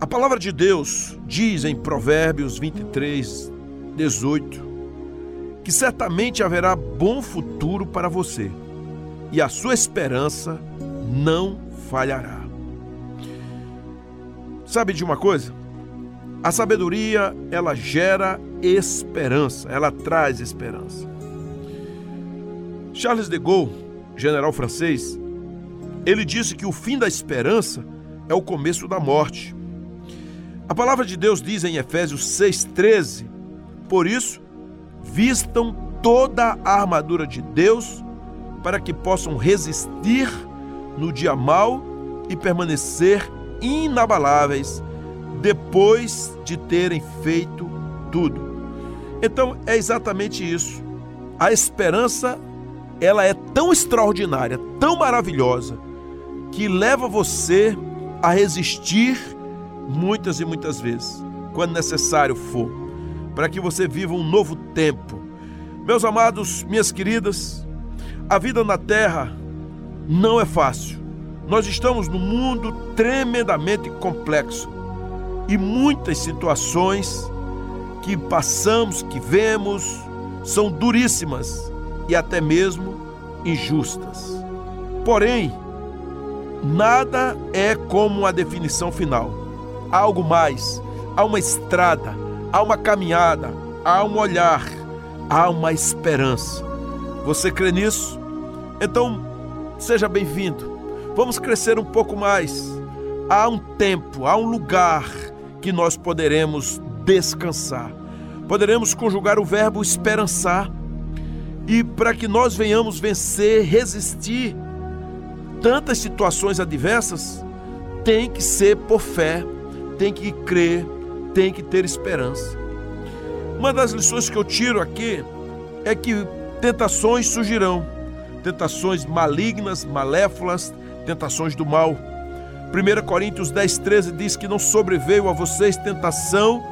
A palavra de Deus diz em Provérbios 23, 18, que certamente haverá bom futuro para você e a sua esperança não falhará. Sabe de uma coisa? A sabedoria, ela gera esperança, ela traz esperança. Charles de Gaulle, general francês, ele disse que o fim da esperança é o começo da morte. A palavra de Deus diz em Efésios 6,13: Por isso, vistam toda a armadura de Deus para que possam resistir no dia mau e permanecer inabaláveis depois de terem feito tudo. Então é exatamente isso. A esperança, ela é tão extraordinária, tão maravilhosa, que leva você a resistir muitas e muitas vezes, quando necessário for, para que você viva um novo tempo. Meus amados, minhas queridas, a vida na terra não é fácil. Nós estamos num mundo tremendamente complexo e muitas situações que passamos, que vemos, são duríssimas e até mesmo injustas. Porém, nada é como a definição final. Há algo mais, há uma estrada, há uma caminhada, há um olhar, há uma esperança. Você crê nisso? Então, seja bem-vindo. Vamos crescer um pouco mais. Há um tempo, há um lugar que nós poderemos descansar. Poderemos conjugar o verbo esperançar. E para que nós venhamos vencer, resistir tantas situações adversas, tem que ser por fé, tem que crer, tem que ter esperança. Uma das lições que eu tiro aqui é que tentações surgirão, tentações malignas, malévolas, tentações do mal. 1 Coríntios 10, 13 diz que não sobreveio a vocês tentação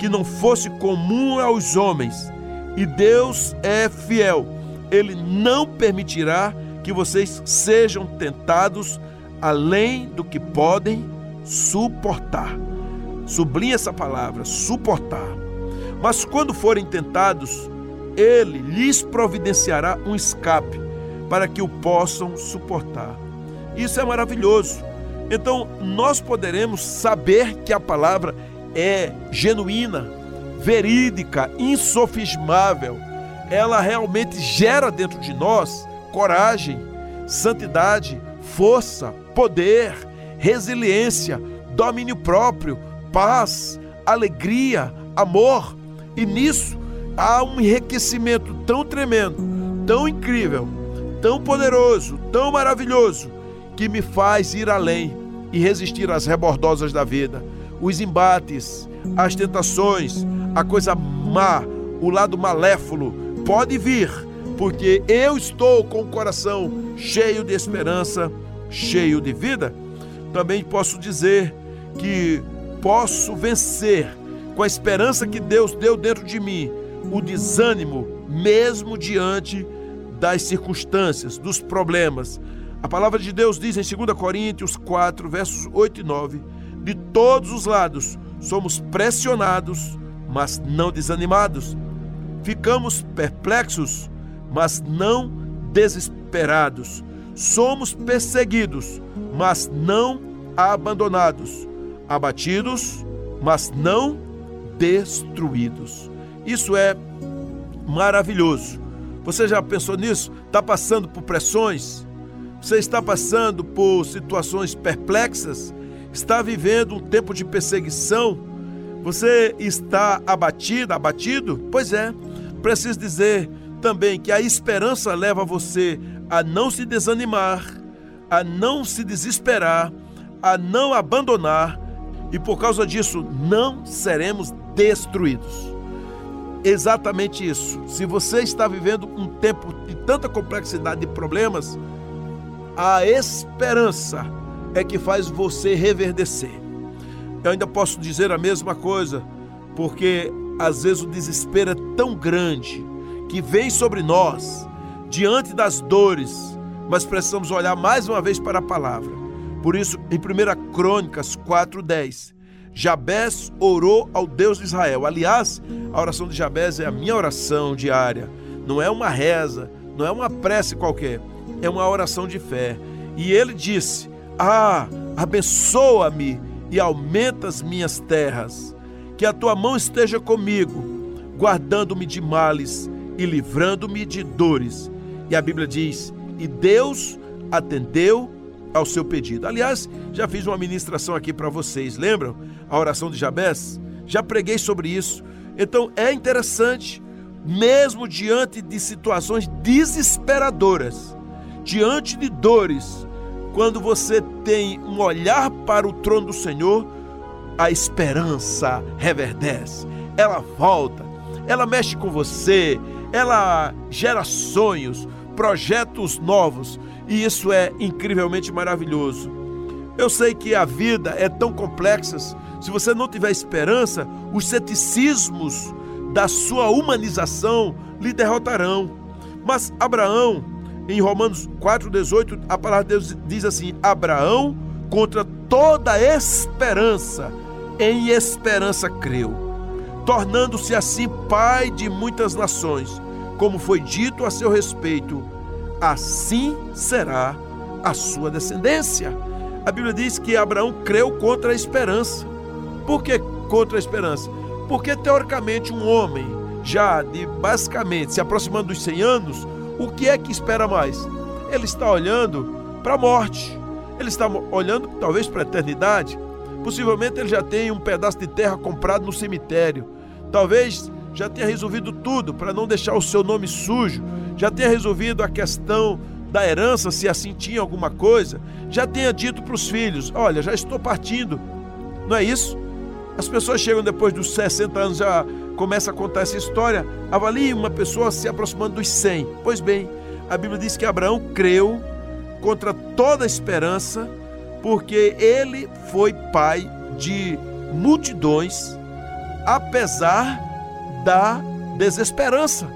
que não fosse comum aos homens, e Deus é fiel, Ele não permitirá que vocês sejam tentados além do que podem suportar. Sublinha essa palavra, suportar. Mas quando forem tentados, Ele lhes providenciará um escape para que o possam suportar. Isso é maravilhoso. Então, nós poderemos saber que a palavra é genuína, verídica, insofismável. Ela realmente gera dentro de nós coragem, santidade, força, poder, resiliência, domínio próprio, paz, alegria, amor. E nisso há um enriquecimento tão tremendo, tão incrível, tão poderoso, tão maravilhoso, que me faz ir além e resistir às rebordosas da vida, os embates, as tentações, a coisa má, o lado maléfolo pode vir, porque eu estou com o coração cheio de esperança, cheio de vida. Também posso dizer que posso vencer com a esperança que Deus deu dentro de mim, o desânimo, mesmo diante das circunstâncias, dos problemas, a palavra de Deus diz em 2 Coríntios 4, versos 8 e 9: De todos os lados somos pressionados, mas não desanimados. Ficamos perplexos, mas não desesperados. Somos perseguidos, mas não abandonados. Abatidos, mas não destruídos. Isso é maravilhoso. Você já pensou nisso? Está passando por pressões? Você está passando por situações perplexas? Está vivendo um tempo de perseguição? Você está abatida, abatido? Pois é, preciso dizer também que a esperança leva você a não se desanimar, a não se desesperar, a não abandonar e por causa disso não seremos destruídos. Exatamente isso. Se você está vivendo um tempo de tanta complexidade de problemas, a esperança é que faz você reverdecer. Eu ainda posso dizer a mesma coisa, porque às vezes o desespero é tão grande que vem sobre nós diante das dores, mas precisamos olhar mais uma vez para a palavra. Por isso, em 1 Crônicas 4:10, Jabés orou ao Deus de Israel. Aliás, a oração de Jabés é a minha oração diária. Não é uma reza, não é uma prece qualquer, é uma oração de fé. E ele disse: Ah, abençoa-me e aumenta as minhas terras. Que a tua mão esteja comigo, guardando-me de males e livrando-me de dores. E a Bíblia diz: E Deus atendeu ao seu pedido. Aliás, já fiz uma ministração aqui para vocês, lembram? A oração de Jabés? Já preguei sobre isso. Então é interessante, mesmo diante de situações desesperadoras, diante de dores, quando você tem um olhar para o trono do Senhor, a esperança reverdece, ela volta, ela mexe com você, ela gera sonhos, projetos novos e isso é incrivelmente maravilhoso. Eu sei que a vida é tão complexa, se você não tiver esperança, os ceticismos da sua humanização lhe derrotarão. Mas Abraão, em Romanos 4,18, a palavra de Deus diz assim: Abraão, contra toda esperança, em esperança creu, tornando-se assim pai de muitas nações, como foi dito a seu respeito assim será a sua descendência. A Bíblia diz que Abraão creu contra a esperança. Por que contra a esperança? Porque teoricamente um homem já de basicamente se aproximando dos 100 anos, o que é que espera mais? Ele está olhando para a morte. Ele está olhando talvez para a eternidade. Possivelmente ele já tem um pedaço de terra comprado no cemitério. Talvez já tenha resolvido tudo para não deixar o seu nome sujo, já tenha resolvido a questão da herança, se assim tinha alguma coisa, já tenha dito para os filhos: Olha, já estou partindo. Não é isso? As pessoas chegam depois dos 60 anos, já começa a contar essa história. Avalie uma pessoa se aproximando dos 100. Pois bem, a Bíblia diz que Abraão creu contra toda esperança, porque ele foi pai de multidões, apesar da desesperança.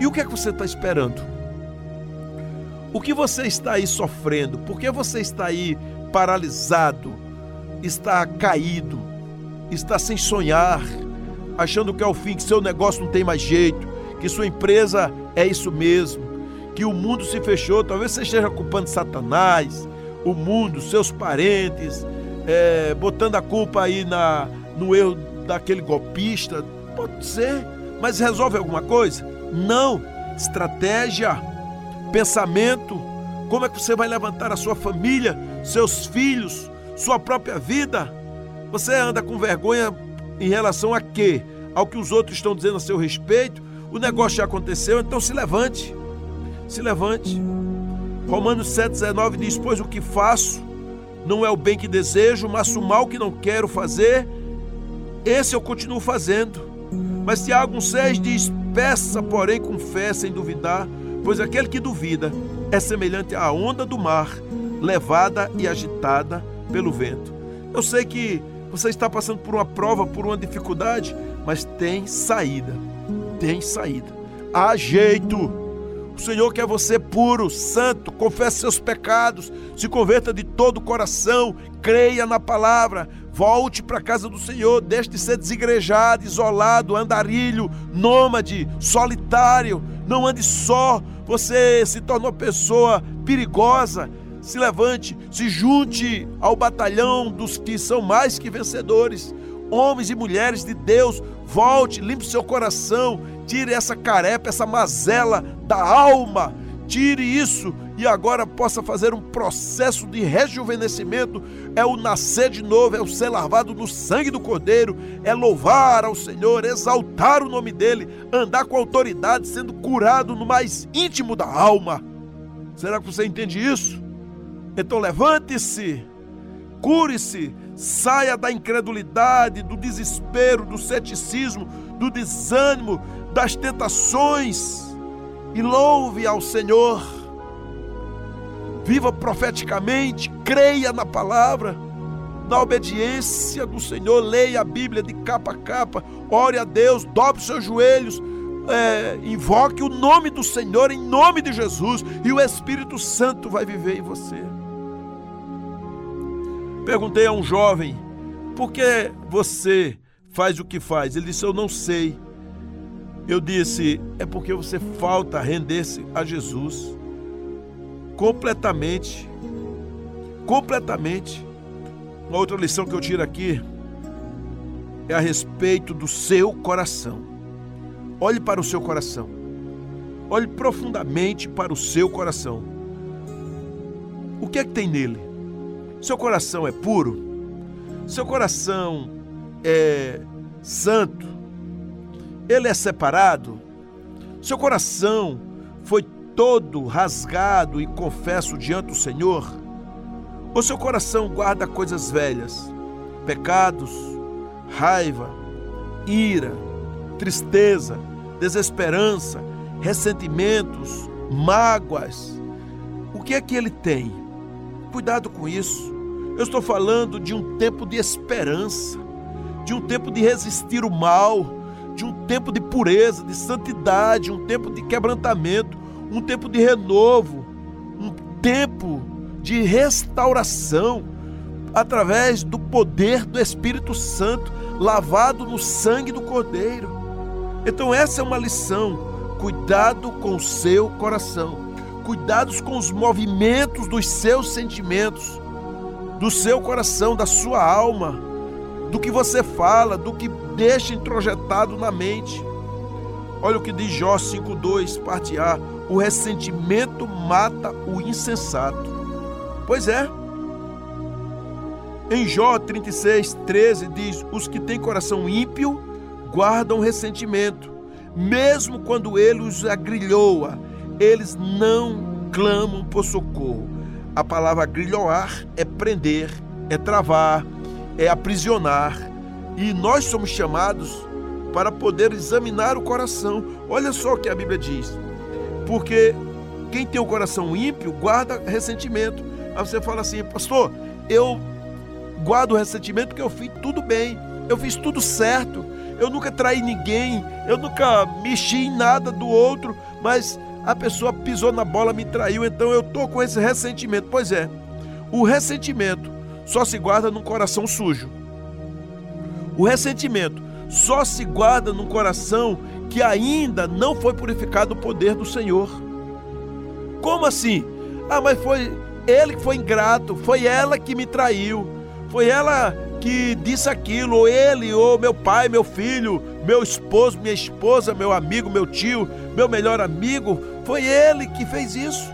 E o que é que você está esperando? O que você está aí sofrendo? Por que você está aí paralisado? Está caído? Está sem sonhar? Achando que é o fim, que seu negócio não tem mais jeito? Que sua empresa é isso mesmo? Que o mundo se fechou? Talvez você esteja culpando Satanás, o mundo, seus parentes, é, botando a culpa aí na, no erro daquele golpista. Pode ser, mas resolve alguma coisa? Não. Estratégia, pensamento, como é que você vai levantar a sua família, seus filhos, sua própria vida? Você anda com vergonha em relação a quê? Ao que os outros estão dizendo a seu respeito? O negócio já aconteceu, então se levante. Se levante. Romanos 7,19 diz: Pois o que faço não é o bem que desejo, mas o mal que não quero fazer, esse eu continuo fazendo. Mas Tiago 1,6 diz: Peça, porém, com fé, sem duvidar, pois aquele que duvida é semelhante à onda do mar, levada e agitada pelo vento. Eu sei que você está passando por uma prova, por uma dificuldade, mas tem saída. Tem saída. Há jeito. O Senhor quer você puro, santo, confesse seus pecados, se converta de todo o coração, creia na palavra, Volte para a casa do Senhor, deixe de ser desigrejado, isolado, andarilho, nômade, solitário. Não ande só, você se tornou pessoa perigosa. Se levante, se junte ao batalhão dos que são mais que vencedores. Homens e mulheres de Deus, volte, limpe seu coração, tire essa carepa, essa mazela da alma tire isso e agora possa fazer um processo de rejuvenescimento, é o nascer de novo, é o ser lavado no sangue do Cordeiro, é louvar ao Senhor, exaltar o nome dele, andar com autoridade, sendo curado no mais íntimo da alma. Será que você entende isso? Então levante-se, cure-se, saia da incredulidade, do desespero, do ceticismo, do desânimo, das tentações e louve ao Senhor. Viva profeticamente, creia na palavra, na obediência do Senhor, leia a Bíblia de capa a capa, ore a Deus, dobre os seus joelhos, é, invoque o nome do Senhor em nome de Jesus e o Espírito Santo vai viver em você. Perguntei a um jovem por que você faz o que faz? Ele disse: Eu não sei. Eu disse: É porque você falta render-se a Jesus completamente. Completamente. Uma outra lição que eu tiro aqui é a respeito do seu coração. Olhe para o seu coração. Olhe profundamente para o seu coração. O que é que tem nele? Seu coração é puro? Seu coração é santo? Ele é separado? Seu coração foi todo rasgado e confesso diante do Senhor? Ou seu coração guarda coisas velhas, pecados, raiva, ira, tristeza, desesperança, ressentimentos, mágoas? O que é que ele tem? Cuidado com isso. Eu estou falando de um tempo de esperança, de um tempo de resistir o mal, de um tempo de pureza, de santidade, um tempo de quebrantamento, um tempo de renovo, um tempo de restauração através do poder do Espírito Santo, lavado no sangue do Cordeiro. Então, essa é uma lição. Cuidado com o seu coração, cuidados com os movimentos dos seus sentimentos do seu coração, da sua alma, do que você fala, do que deixa introjetado na mente. Olha o que diz Jó 5:2, parte A: o ressentimento mata o insensato. Pois é. Em Jó 36:13 diz: os que têm coração ímpio guardam ressentimento, mesmo quando ele os agrilhoa, eles não clamam por socorro. A palavra grilhoar é prender, é travar, é aprisionar. E nós somos chamados para poder examinar o coração. Olha só o que a Bíblia diz. Porque quem tem o coração ímpio guarda ressentimento. Aí você fala assim, pastor, eu guardo ressentimento porque eu fiz tudo bem, eu fiz tudo certo, eu nunca traí ninguém, eu nunca mexi em nada do outro, mas a pessoa pisou na bola, me traiu, então eu tô com esse ressentimento. Pois é, o ressentimento só se guarda num coração sujo. O ressentimento só se guarda num coração que ainda não foi purificado o poder do Senhor. Como assim? Ah, mas foi ele que foi ingrato, foi ela que me traiu, foi ela que disse aquilo, ou ele, ou meu pai, meu filho, meu esposo, minha esposa, meu amigo, meu tio, meu melhor amigo, foi ele que fez isso.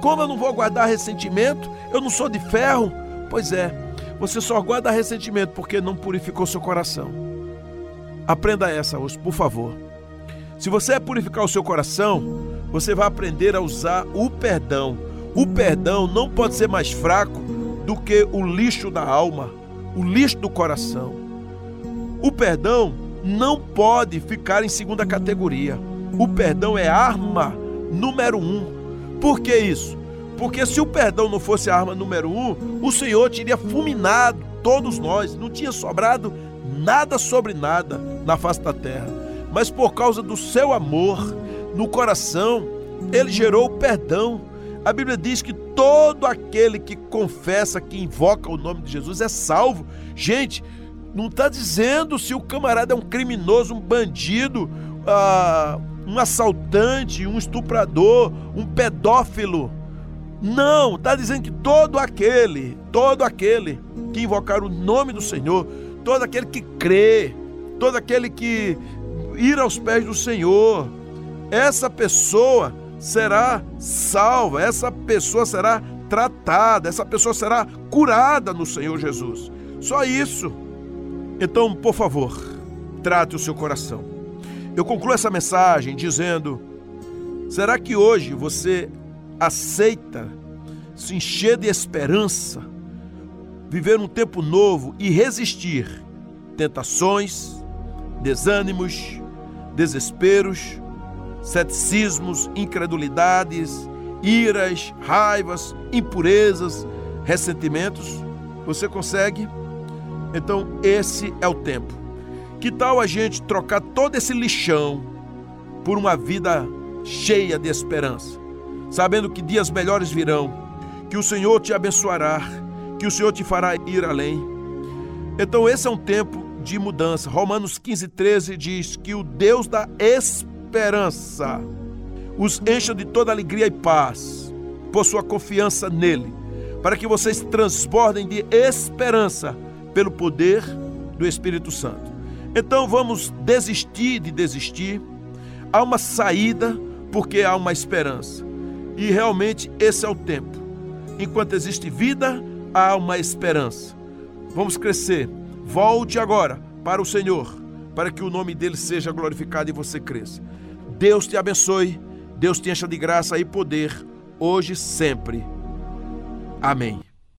Como eu não vou guardar ressentimento? Eu não sou de ferro? Pois é, você só guarda ressentimento porque não purificou seu coração. Aprenda essa hoje, por favor. Se você purificar o seu coração, você vai aprender a usar o perdão. O perdão não pode ser mais fraco do que o lixo da alma o lixo do coração. O perdão não pode ficar em segunda categoria. O perdão é arma número um. Por que isso? Porque se o perdão não fosse a arma número um, o Senhor teria fulminado todos nós, não tinha sobrado nada sobre nada na face da terra. Mas por causa do seu amor no coração, ele gerou o perdão a Bíblia diz que todo aquele que confessa, que invoca o nome de Jesus é salvo. Gente, não está dizendo se o camarada é um criminoso, um bandido, uh, um assaltante, um estuprador, um pedófilo. Não, está dizendo que todo aquele, todo aquele que invocar o nome do Senhor, todo aquele que crê, todo aquele que ir aos pés do Senhor, essa pessoa será salva, essa pessoa será tratada, essa pessoa será curada no Senhor Jesus. Só isso. Então, por favor, trate o seu coração. Eu concluo essa mensagem dizendo: será que hoje você aceita se encher de esperança, viver um tempo novo e resistir tentações, desânimos, desesperos, ceticismos, incredulidades, iras, raivas, impurezas, ressentimentos. Você consegue? Então, esse é o tempo. Que tal a gente trocar todo esse lixão por uma vida cheia de esperança, sabendo que dias melhores virão, que o Senhor te abençoará, que o Senhor te fará ir além. Então, esse é um tempo de mudança. Romanos 15, 13 diz que o Deus da esperança os encha de toda alegria e paz por sua confiança nele, para que vocês transbordem de esperança pelo poder do Espírito Santo. Então vamos desistir de desistir. Há uma saída porque há uma esperança. E realmente esse é o tempo. Enquanto existe vida, há uma esperança. Vamos crescer. Volte agora para o Senhor, para que o nome dele seja glorificado e você cresça. Deus te abençoe, Deus te encha de graça e poder, hoje e sempre. Amém.